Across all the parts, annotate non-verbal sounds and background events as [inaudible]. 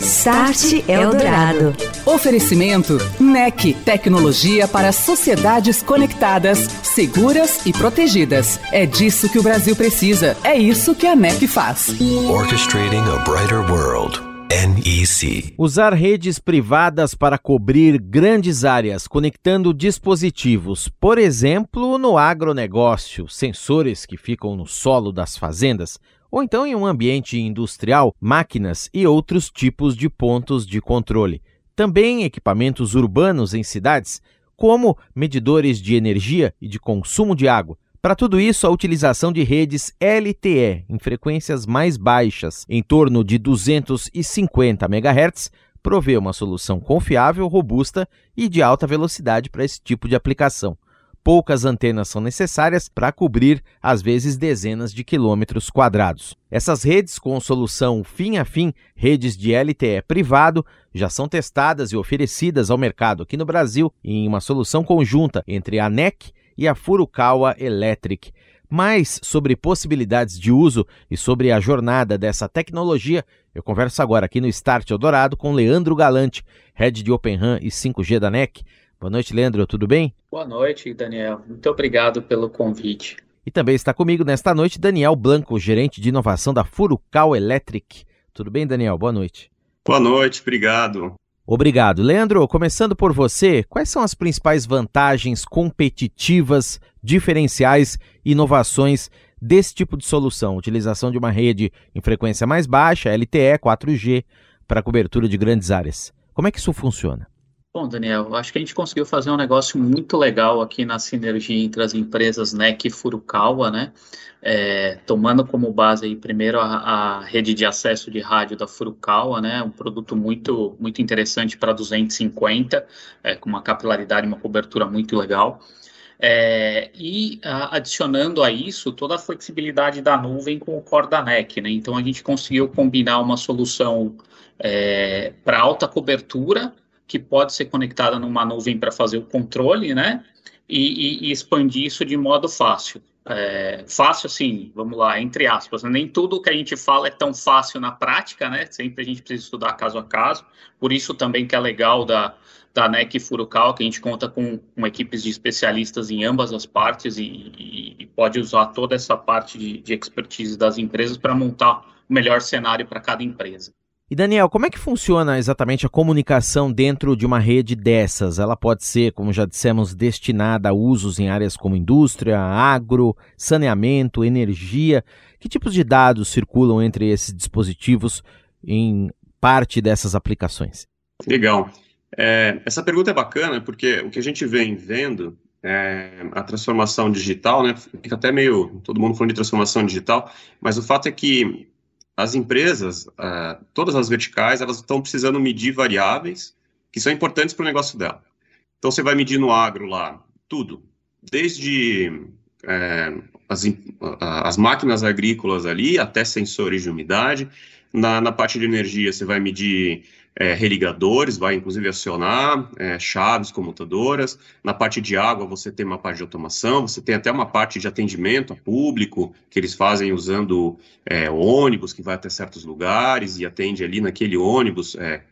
Start Eldorado. Oferecimento NEC, tecnologia para sociedades conectadas, seguras e protegidas. É disso que o Brasil precisa. É isso que a NEC faz. Orchestrating a brighter world. NEC. Usar redes privadas para cobrir grandes áreas, conectando dispositivos, por exemplo, no agronegócio, sensores que ficam no solo das fazendas, ou então em um ambiente industrial, máquinas e outros tipos de pontos de controle. Também equipamentos urbanos em cidades, como medidores de energia e de consumo de água. Para tudo isso, a utilização de redes LTE em frequências mais baixas, em torno de 250 MHz, provê uma solução confiável, robusta e de alta velocidade para esse tipo de aplicação poucas antenas são necessárias para cobrir, às vezes, dezenas de quilômetros quadrados. Essas redes, com solução fim a fim, redes de LTE privado, já são testadas e oferecidas ao mercado aqui no Brasil em uma solução conjunta entre a NEC e a Furukawa Electric. Mais sobre possibilidades de uso e sobre a jornada dessa tecnologia, eu converso agora aqui no Start Eldorado com Leandro Galante, head de Open RAN e 5G da NEC. Boa noite, Leandro, tudo bem? Boa noite, Daniel. Muito obrigado pelo convite. E também está comigo nesta noite Daniel Blanco, gerente de inovação da Furukawa Electric. Tudo bem, Daniel? Boa noite. Boa noite, obrigado. Obrigado. Leandro, começando por você, quais são as principais vantagens competitivas, diferenciais e inovações desse tipo de solução? Utilização de uma rede em frequência mais baixa, LTE, 4G, para cobertura de grandes áreas. Como é que isso funciona? Bom, Daniel, acho que a gente conseguiu fazer um negócio muito legal aqui na sinergia entre as empresas NEC e Furukawa, né? É, tomando como base aí primeiro a, a, rede de acesso de rádio da Furukawa, né? Um produto muito muito interessante para 250, é, com uma capilaridade, uma cobertura muito legal. É, e a, adicionando a isso toda a flexibilidade da nuvem com o core da NEC, né? Então a gente conseguiu combinar uma solução é, para alta cobertura que pode ser conectada numa nuvem para fazer o controle, né? E, e, e, expandir isso de modo fácil. É, fácil, assim, vamos lá, entre aspas. Né? Nem tudo que a gente fala é tão fácil na prática, né? Sempre a gente precisa estudar caso a caso. Por isso também que é legal da, da NEC Furukawa, que a gente conta com, com equipes de especialistas em ambas as partes e, e, e pode usar toda essa parte de, de expertise das empresas para montar o melhor cenário para cada empresa. E Daniel, como é que funciona exatamente a comunicação dentro de uma rede dessas? Ela pode ser, como já dissemos, destinada a usos em áreas como indústria, agro, saneamento, energia. Que tipos de dados circulam entre esses dispositivos em parte dessas aplicações? Legal. É, essa pergunta é bacana porque o que a gente vem vendo é a transformação digital, né? Fica até meio todo mundo falando de transformação digital, mas o fato é que as empresas, uh, todas as verticais, elas estão precisando medir variáveis que são importantes para o negócio dela. Então, você vai medir no agro lá tudo, desde é, as, as, máquinas agrícolas ali até sensores de umidade. Na, na parte de energia, você vai medir é, religadores, vai inclusive acionar é, chaves comutadoras. Na parte de água, você tem uma parte de automação, você tem até uma parte de atendimento a público, que eles fazem usando é, ônibus que vai até certos lugares e atende ali naquele ônibus, é,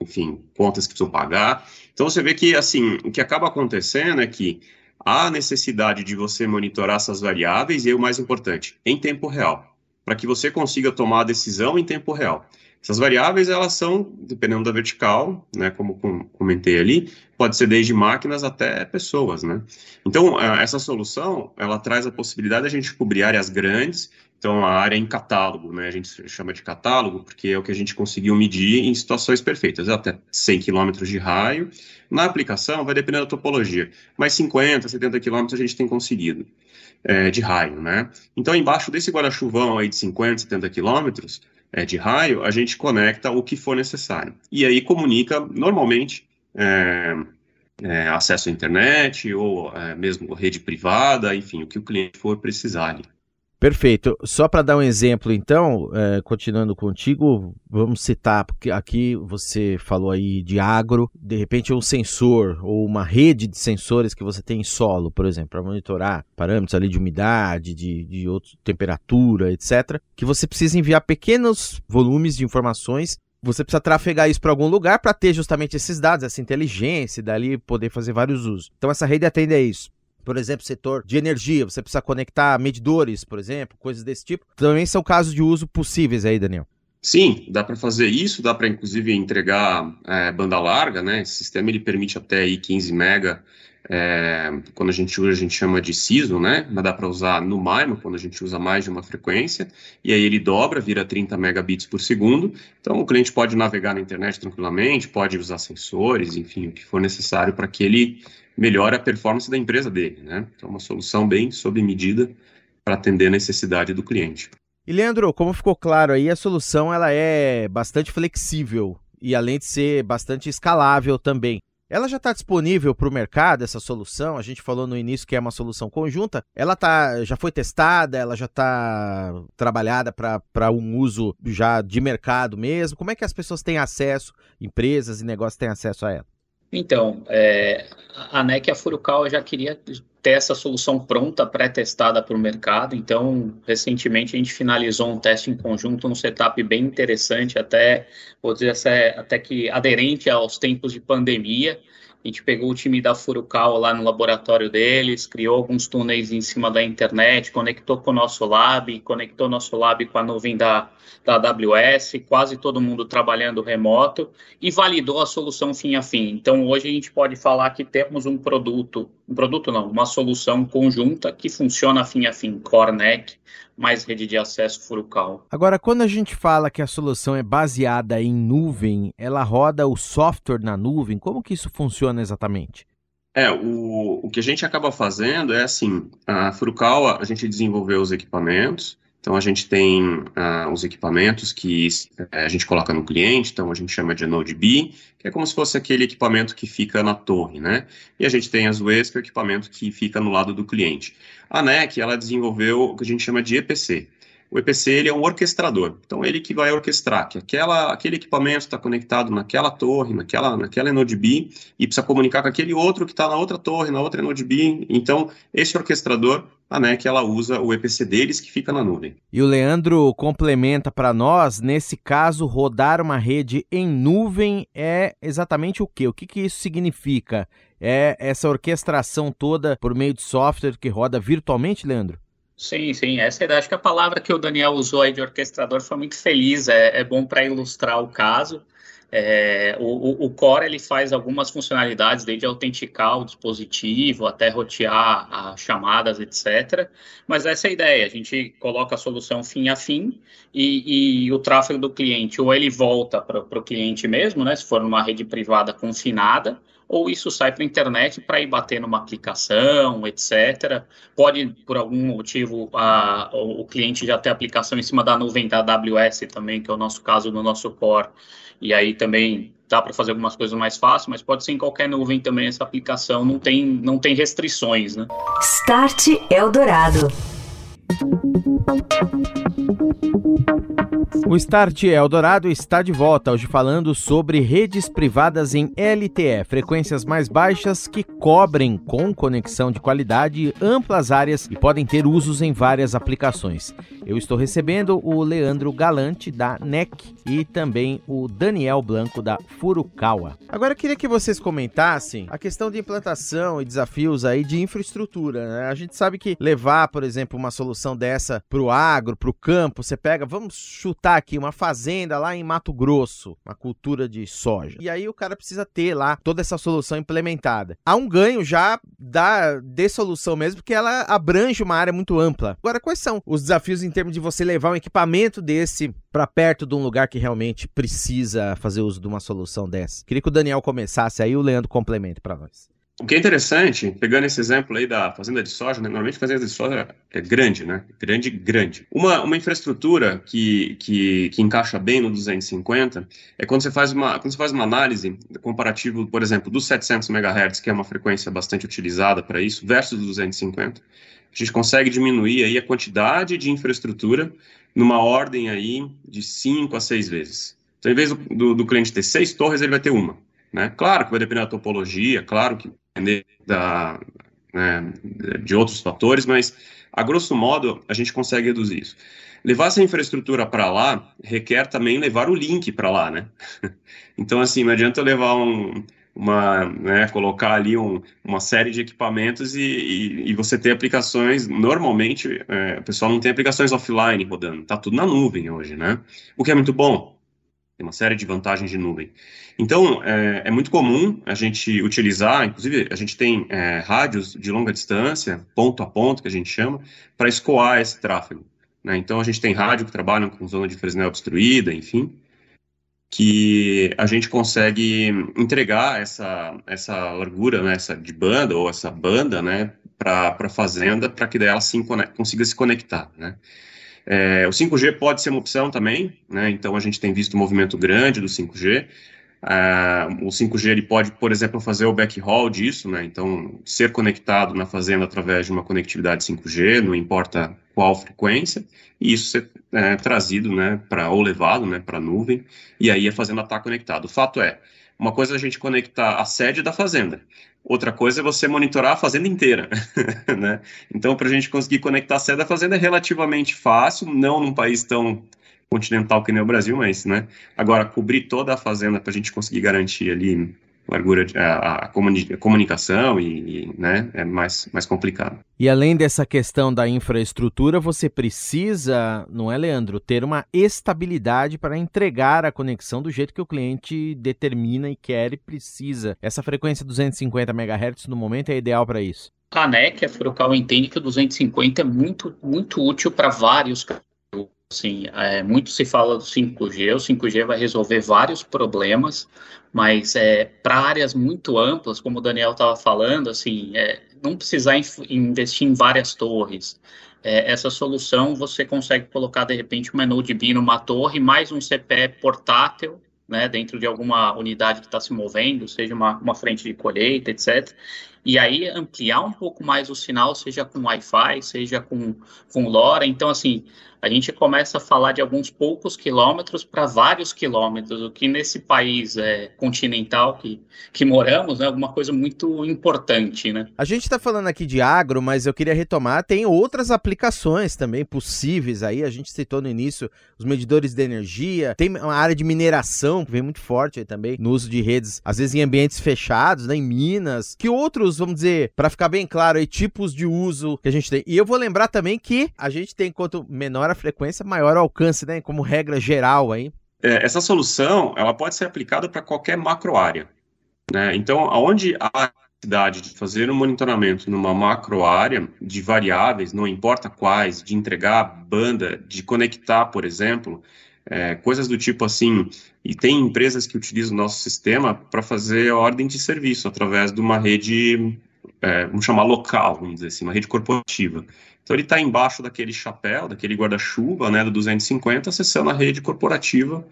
enfim, contas que precisam pagar. Então você vê que, assim, o que acaba acontecendo é que há necessidade de você monitorar essas variáveis e, o mais importante, em tempo real, para que você consiga tomar a decisão em tempo real. Essas variáveis, elas são, dependendo da vertical, né, como comentei ali, pode ser desde máquinas até pessoas, né? Então, essa solução, ela traz a possibilidade de a gente cobrir áreas grandes, então a área em catálogo, né, a gente chama de catálogo, porque é o que a gente conseguiu medir em situações perfeitas, até 100 km de raio. Na aplicação, vai depender da topologia, mas 50, 70 km a gente tem conseguido é, de raio, né? Então, embaixo desse guarda-chuvão aí de 50, 70 quilômetros, é, de raio, a gente conecta o que for necessário. E aí comunica, normalmente, é, é, acesso à internet ou é, mesmo rede privada, enfim, o que o cliente for precisar. Perfeito. Só para dar um exemplo, então, é, continuando contigo, vamos citar, porque aqui você falou aí de agro, de repente um sensor ou uma rede de sensores que você tem em solo, por exemplo, para monitorar parâmetros ali de umidade, de, de outro, temperatura, etc., que você precisa enviar pequenos volumes de informações você precisa trafegar isso para algum lugar para ter justamente esses dados, essa inteligência, e dali poder fazer vários usos. Então essa rede atende a isso por exemplo, setor de energia, você precisa conectar medidores, por exemplo, coisas desse tipo. Também são casos de uso possíveis aí, Daniel. Sim, dá para fazer isso, dá para inclusive entregar é, banda larga, né? Esse sistema ele permite até aí 15 mega, é, quando a gente usa a gente chama de CISO, né? Mas dá para usar no MIMO, quando a gente usa mais de uma frequência, e aí ele dobra, vira 30 megabits por segundo. Então o cliente pode navegar na internet tranquilamente, pode usar sensores, enfim, o que for necessário para que ele melhora a performance da empresa dele, né? Então, uma solução bem sob medida para atender a necessidade do cliente. E Leandro, como ficou claro aí, a solução ela é bastante flexível e além de ser bastante escalável também. Ela já está disponível para o mercado, essa solução? A gente falou no início que é uma solução conjunta. Ela tá, já foi testada, ela já está trabalhada para um uso já de mercado mesmo? Como é que as pessoas têm acesso, empresas e negócios têm acesso a ela? Então, é, a NEC e a Furukawa já queria ter essa solução pronta, pré-testada para o mercado. Então, recentemente a gente finalizou um teste em conjunto, um setup bem interessante, até, vou dizer, até que aderente aos tempos de pandemia. A gente pegou o time da Furukawa lá no laboratório deles, criou alguns túneis em cima da internet, conectou com o nosso lab, conectou nosso lab com a nuvem da, da AWS, quase todo mundo trabalhando remoto e validou a solução fim a fim. Então, hoje a gente pode falar que temos um produto, um produto não, uma solução conjunta que funciona fim a fim, CoreNEC, mais rede de acesso Furukawa. Agora, quando a gente fala que a solução é baseada em nuvem, ela roda o software na nuvem, como que isso funciona exatamente? É, o, o que a gente acaba fazendo é assim, a Furukawa, a gente desenvolveu os equipamentos, então, a gente tem uh, os equipamentos que uh, a gente coloca no cliente, então a gente chama de Node B, que é como se fosse aquele equipamento que fica na torre, né? E a gente tem as UEs, que é o equipamento que fica no lado do cliente. A NEC, ela desenvolveu o que a gente chama de EPC. O EPC ele é um orquestrador, então ele que vai orquestrar que aquela, aquele equipamento está conectado naquela torre, naquela, naquela Node B e precisa comunicar com aquele outro que está na outra torre, na outra Node B. Então, esse orquestrador a NEC ela usa o EPC deles que fica na nuvem. E o Leandro complementa para nós, nesse caso, rodar uma rede em nuvem é exatamente o quê? O que, que isso significa? É essa orquestração toda por meio de software que roda virtualmente, Leandro? Sim, sim, essa é. Acho que a palavra que o Daniel usou aí de orquestrador foi muito feliz, é, é bom para ilustrar o caso. É, o, o, Core ele faz algumas funcionalidades, desde autenticar o dispositivo até rotear as chamadas, etc. Mas essa é a ideia, a gente coloca a solução fim a fim e, e o tráfego do cliente, ou ele volta para o cliente mesmo, né, se for numa rede privada confinada, ou isso sai para a internet para ir bater numa aplicação, etc. Pode, por algum motivo, a, o cliente já ter aplicação em cima da nuvem da AWS também, que é o nosso caso no nosso core e aí também dá para fazer algumas coisas mais fáceis, mas pode ser em qualquer nuvem também essa aplicação, não tem, não tem restrições, né? Start Eldorado. O Start Eldorado está de volta, hoje falando sobre redes privadas em LTE, frequências mais baixas que cobrem com conexão de qualidade amplas áreas e podem ter usos em várias aplicações. Eu estou recebendo o Leandro Galante da NEC e também o Daniel Blanco da Furukawa. Agora queria que vocês comentassem a questão de implantação e desafios aí de infraestrutura. Né? A gente sabe que levar, por exemplo, uma solução dessa para o agro, para o campo, você pega, vamos chutar aqui uma fazenda lá em Mato Grosso, uma cultura de soja. E aí o cara precisa ter lá toda essa solução implementada. Há um ganho já da de solução mesmo, porque ela abrange uma área muito ampla. Agora, quais são os desafios em termos de você levar um equipamento desse para perto de um lugar que realmente precisa fazer uso de uma solução dessa? Queria que o Daniel começasse aí, o Leandro complementa para nós. O que é interessante, pegando esse exemplo aí da fazenda de soja, né, normalmente fazenda de soja é grande, né? Grande, grande. Uma, uma infraestrutura que, que, que encaixa bem no 250 é quando você faz uma, quando você faz uma análise comparativo, por exemplo, dos 700 MHz, que é uma frequência bastante utilizada para isso, versus 250, a gente consegue diminuir aí a quantidade de infraestrutura numa ordem aí de 5 a 6 vezes. Então, em vez do, do, do cliente ter seis torres, ele vai ter uma. Né? Claro que vai depender da topologia, claro que depender da, né, de outros fatores, mas a grosso modo a gente consegue reduzir isso. Levar essa infraestrutura para lá requer também levar o link para lá, né? [laughs] Então, assim, não adianta levar um, uma, né, colocar ali um, uma série de equipamentos e, e, e você ter aplicações, normalmente, é, o pessoal não tem aplicações offline rodando, tá tudo na nuvem hoje, né? O que é muito bom, tem uma série de vantagens de nuvem. Então, é, é muito comum a gente utilizar, inclusive, a gente tem é, rádios de longa distância, ponto a ponto, que a gente chama, para escoar esse tráfego. Né? Então, a gente tem rádio que trabalham com zona de Fresnel obstruída, enfim, que a gente consegue entregar essa, essa largura, né, essa de banda, ou essa banda, né, para a fazenda, para que daí ela se consiga se conectar, né. É, o 5G pode ser uma opção também, né? então a gente tem visto um movimento grande do 5G. Uh, o 5G ele pode, por exemplo, fazer o backhaul disso, né? então ser conectado na fazenda através de uma conectividade 5G, não importa qual frequência, e isso ser é, trazido né, para ou levado né, para a nuvem, e aí a fazenda está conectada. O fato é, uma coisa é a gente conectar a sede da fazenda, outra coisa é você monitorar a fazenda inteira. [laughs] né? Então, para a gente conseguir conectar a sede da fazenda é relativamente fácil, não num país tão continental que nem o Brasil, mas né, agora cobrir toda a fazenda para a gente conseguir garantir ali largura de, a, a, comunicação e, e, né, é mais, mais complicado. E além dessa questão da infraestrutura, você precisa, não é, Leandro, ter uma estabilidade para entregar a conexão do jeito que o cliente determina e quer e precisa. Essa frequência 250 MHz no momento é ideal para isso. A NEC, a Furukawa entende que o 250 é muito, muito útil para vários Sim, é, muito se fala do 5G, o 5G vai resolver vários problemas, mas é, para áreas muito amplas, como o Daniel estava falando, assim, é, não precisar investir em várias torres. É, essa solução você consegue colocar, de repente, uma Node B numa torre, mais um CPE portátil, né, dentro de alguma unidade que está se movendo, seja uma, uma frente de colheita, etc. E aí ampliar um pouco mais o sinal, seja com Wi-Fi, seja com, com LoRa. Então, assim, a gente começa a falar de alguns poucos quilômetros para vários quilômetros, o que nesse país é, continental que, que moramos é alguma coisa muito importante, né? A gente está falando aqui de agro, mas eu queria retomar, tem outras aplicações também possíveis aí, a gente citou no início os medidores de energia, tem uma área de mineração que vem muito forte aí também, no uso de redes, às vezes em ambientes fechados, né, em minas, que outros, vamos dizer, para ficar bem claro aí, tipos de uso que a gente tem. E eu vou lembrar também que a gente tem, quanto menor a frequência, maior o alcance, né? Como regra geral aí. É, essa solução, ela pode ser aplicada para qualquer macro área. Né? Então, aonde há necessidade de fazer um monitoramento numa macro área de variáveis, não importa quais, de entregar banda, de conectar, por exemplo, é, coisas do tipo assim, e tem empresas que utilizam o nosso sistema para fazer ordem de serviço através de uma rede, é, vamos chamar local, vamos dizer assim, uma rede corporativa. Então ele está embaixo daquele chapéu, daquele guarda-chuva, né, do 250, acessando a rede corporativa,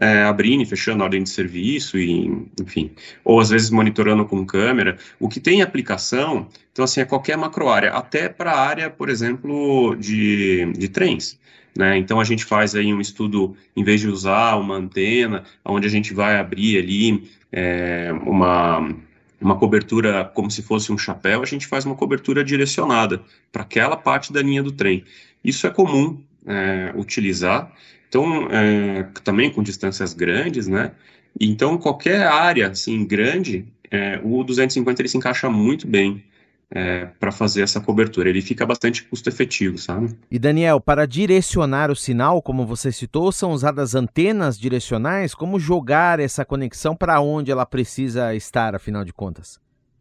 é, abrindo e fechando a ordem de serviço, e, enfim, ou às vezes monitorando com câmera. O que tem aplicação, então assim, é qualquer macro área, até para a área, por exemplo, de, de trens. Né? Então a gente faz aí um estudo, em vez de usar uma antena, onde a gente vai abrir ali é, uma uma cobertura como se fosse um chapéu, a gente faz uma cobertura direcionada para aquela parte da linha do trem. Isso é comum é, utilizar, então, é, também com distâncias grandes, né? Então, qualquer área, assim, grande, é, o 250 ele se encaixa muito bem é, para fazer essa cobertura. Ele fica bastante custo efetivo, sabe? E Daniel, para direcionar o sinal, como você citou, são usadas antenas direcionais? Como jogar essa conexão para onde ela precisa estar, afinal de contas?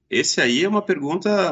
Esse aí é uma pergunta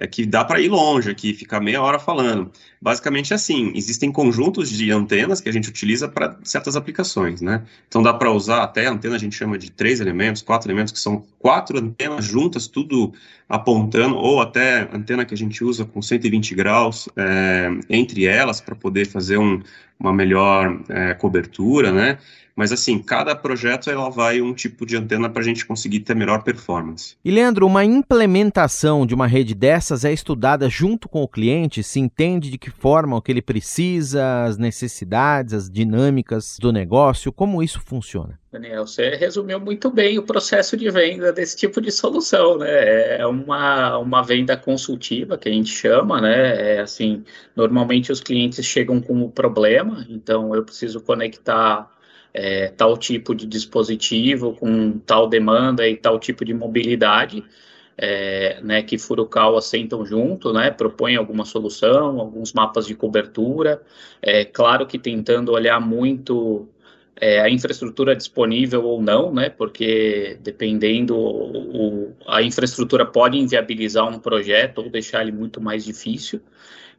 é que dá para ir longe aqui, ficar meia hora falando. Basicamente é assim, existem conjuntos de antenas que a gente utiliza para certas aplicações, né? Então dá para usar até a antena a gente chama de três elementos, quatro elementos, que são quatro antenas juntas, tudo apontando, ou até antena que a gente usa com 120 graus é, entre elas para poder fazer um, uma melhor é, cobertura, né? Mas assim, cada projeto ela vai um tipo de antena para a gente conseguir ter melhor performance. E Leandro, uma implementação de uma rede dessas é estudada junto com o cliente, se entende de que forma o que ele precisa, as necessidades, as dinâmicas do negócio, como isso funciona? Daniel, você resumiu muito bem o processo de venda desse tipo de solução, né? É uma, uma venda consultiva que a gente chama, né? É assim, normalmente os clientes chegam com o problema, então eu preciso conectar é, tal tipo de dispositivo com tal demanda e tal tipo de mobilidade, é, né, que Furukawa assentam junto, né, propõem alguma solução, alguns mapas de cobertura, é claro que tentando olhar muito é, a infraestrutura disponível ou não, né, porque dependendo, o, a infraestrutura pode inviabilizar um projeto ou deixar ele muito mais difícil,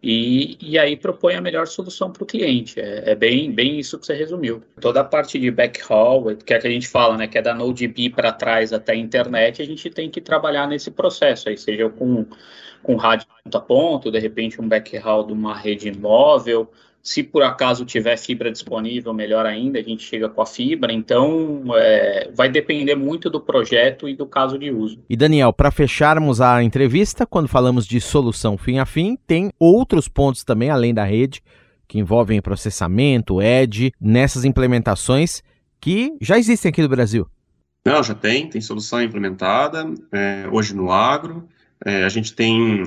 e, e aí propõe a melhor solução para o cliente. É, é, bem, bem isso que você resumiu. Toda a parte de backhaul, que é que a gente fala, né, que é da Node para trás até a internet, a gente tem que trabalhar nesse processo aí, seja com, com rádio ponto a ponto, de repente um backhaul de uma rede móvel, se por acaso tiver fibra disponível, melhor ainda, a gente chega com a fibra. Então, é, vai depender muito do projeto e do caso de uso. E Daniel, para fecharmos a entrevista, quando falamos de solução fim a fim, tem outros pontos também, além da rede, que envolvem processamento, edge, nessas implementações que já existem aqui no Brasil. Não, já tem, tem solução implementada é, hoje no agro. É, a gente tem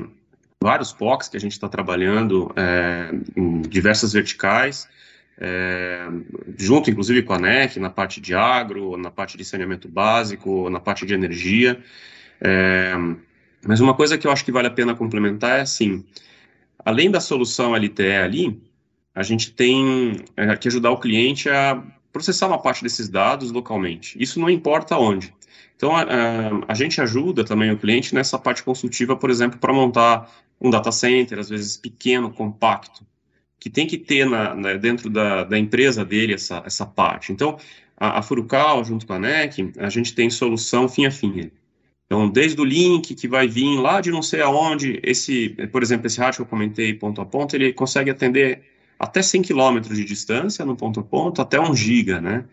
vários POCs que a gente está trabalhando é, em diversas verticais, é, junto inclusive com a NEC, na parte de agro, na parte de saneamento básico, na parte de energia. É, mas uma coisa que eu acho que vale a pena complementar é assim, além da solução LTE ali, a gente tem é, que ajudar o cliente a processar uma parte desses dados localmente. Isso não importa onde. Então, a, a, gente ajuda também o cliente nessa parte consultiva, por exemplo, para montar um data center, às vezes pequeno, compacto, que tem que ter na, na, dentro da, da, empresa dele essa, essa parte. Então, a, a Furukawa, junto com a NEC, a gente tem solução fim a fim. Então, desde o link que vai vir lá de não sei aonde, esse, por exemplo, esse rádio que eu comentei ponto a ponto, ele consegue atender até 100 km de distância no ponto a ponto, até 1 giga, né?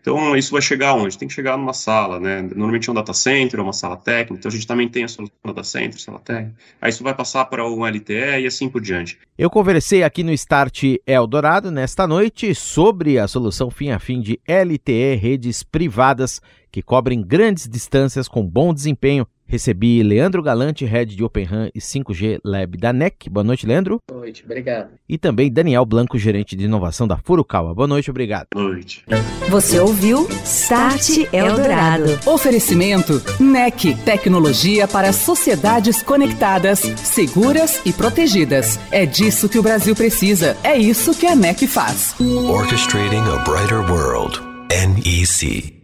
Então, isso vai chegar onde? Tem que chegar numa sala, né? Normalmente é um data center, uma sala técnica. Então, a gente também tem a solução data center, sala técnica. Aí isso vai passar para um LTE e assim por diante. Eu conversei aqui no Start Eldorado nesta noite sobre a solução fim a fim de LTE, redes privadas que cobrem grandes distâncias com bom desempenho Recebi Leandro Galante, head de Open RAM e 5G Lab da NEC. Boa noite, Leandro. Boa noite, obrigado. E também Daniel Blanco, gerente de inovação da Furukawa. Boa noite, obrigado. Boa noite. Você ouviu Start Eldorado. Oferecimento NEC, tecnologia para sociedades conectadas, seguras e protegidas. É disso que o Brasil precisa. É isso que a NEC faz. Orchestrating a brighter world. NEC.